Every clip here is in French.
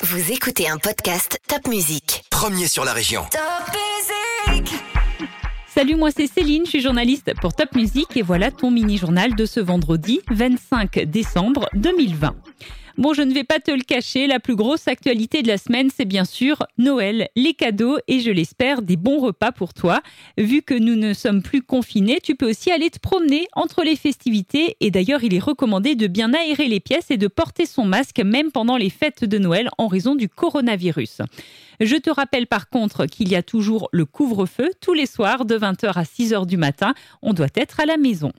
Vous écoutez un podcast Top Music. Premier sur la région. Salut, moi c'est Céline, je suis journaliste pour Top Music et voilà ton mini-journal de ce vendredi 25 décembre 2020. Bon, je ne vais pas te le cacher, la plus grosse actualité de la semaine, c'est bien sûr Noël, les cadeaux et je l'espère des bons repas pour toi. Vu que nous ne sommes plus confinés, tu peux aussi aller te promener entre les festivités et d'ailleurs il est recommandé de bien aérer les pièces et de porter son masque même pendant les fêtes de Noël en raison du coronavirus. Je te rappelle par contre qu'il y a toujours le couvre-feu tous les soirs de 20h à 6h du matin. On doit être à la maison.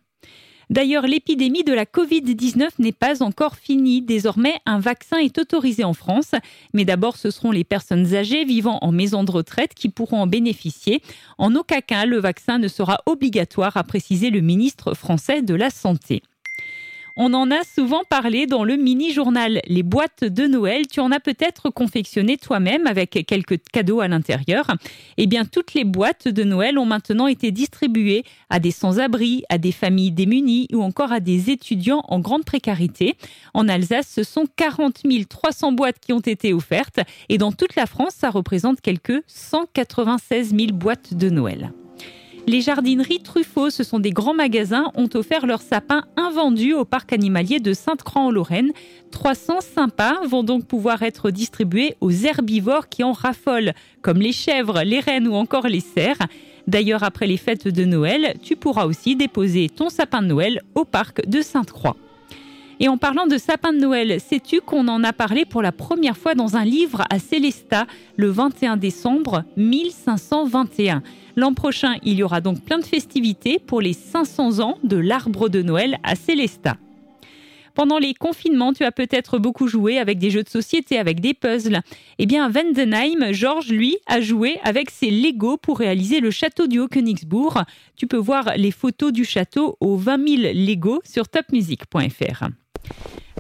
D'ailleurs, l'épidémie de la Covid-19 n'est pas encore finie. Désormais, un vaccin est autorisé en France. Mais d'abord, ce seront les personnes âgées vivant en maison de retraite qui pourront en bénéficier. En aucun cas, le vaccin ne sera obligatoire, a précisé le ministre français de la Santé. On en a souvent parlé dans le mini-journal. Les boîtes de Noël, tu en as peut-être confectionné toi-même avec quelques cadeaux à l'intérieur. Eh bien, toutes les boîtes de Noël ont maintenant été distribuées à des sans-abri, à des familles démunies ou encore à des étudiants en grande précarité. En Alsace, ce sont 40 300 boîtes qui ont été offertes et dans toute la France, ça représente quelques 196 000 boîtes de Noël. Les jardineries Truffaut, ce sont des grands magasins, ont offert leurs sapins invendus au parc animalier de Sainte-Croix en Lorraine. 300 sympas vont donc pouvoir être distribués aux herbivores qui en raffolent, comme les chèvres, les rennes ou encore les cerfs. D'ailleurs, après les fêtes de Noël, tu pourras aussi déposer ton sapin de Noël au parc de Sainte-Croix. Et en parlant de sapin de Noël, sais-tu qu'on en a parlé pour la première fois dans un livre à Célestat le 21 décembre 1521 L'an prochain, il y aura donc plein de festivités pour les 500 ans de l'arbre de Noël à Célestat. Pendant les confinements, tu as peut-être beaucoup joué avec des jeux de société, avec des puzzles. Eh bien, à Vendenheim, Georges, lui, a joué avec ses Lego pour réaliser le château du Haut-Königsbourg. Tu peux voir les photos du château aux 20 000 Lego sur topmusic.fr.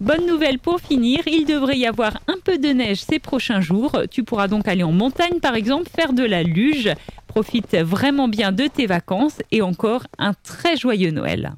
Bonne nouvelle pour finir, il devrait y avoir un peu de neige ces prochains jours. Tu pourras donc aller en montagne par exemple, faire de la luge. Profite vraiment bien de tes vacances et encore un très joyeux Noël.